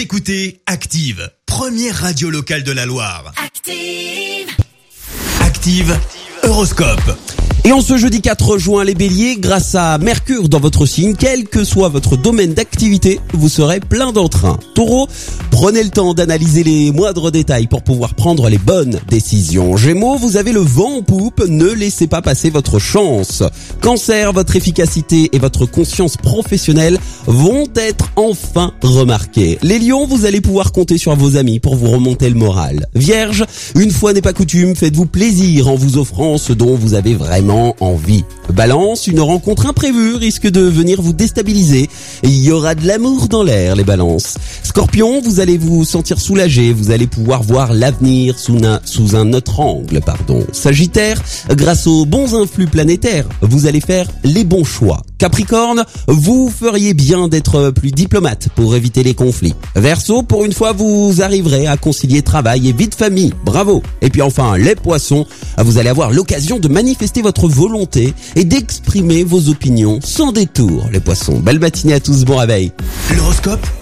Écoutez Active, première radio locale de la Loire. Active. Active, Horoscope. Et en ce jeudi 4 juin, les béliers, grâce à Mercure dans votre signe, quel que soit votre domaine d'activité, vous serez plein d'entrain. Taureau, prenez le temps d'analyser les moindres détails pour pouvoir prendre les bonnes décisions. Gémeaux, vous avez le vent en poupe, ne laissez pas passer votre chance. Cancer, votre efficacité et votre conscience professionnelle vont être enfin remarquées. Les lions, vous allez pouvoir compter sur vos amis pour vous remonter le moral. Vierge, une fois n'est pas coutume, faites-vous plaisir en vous offrant ce dont vous avez vraiment envie. Balance, une rencontre imprévue risque de venir vous déstabiliser. Il y aura de l'amour dans l'air, les balances. Scorpion, vous allez vous sentir soulagé, vous allez pouvoir voir l'avenir sous un, autre angle, pardon. Sagittaire, grâce aux bons influx planétaires, vous allez faire les bons choix. Capricorne, vous feriez bien d'être plus diplomate pour éviter les conflits. Verseau, pour une fois, vous arriverez à concilier travail et vie de famille. Bravo. Et puis enfin, les poissons, vous allez avoir l'occasion de manifester votre volonté et d'exprimer vos opinions sans détour. Les poissons, belle matinée à tous, bon réveil. L'horoscope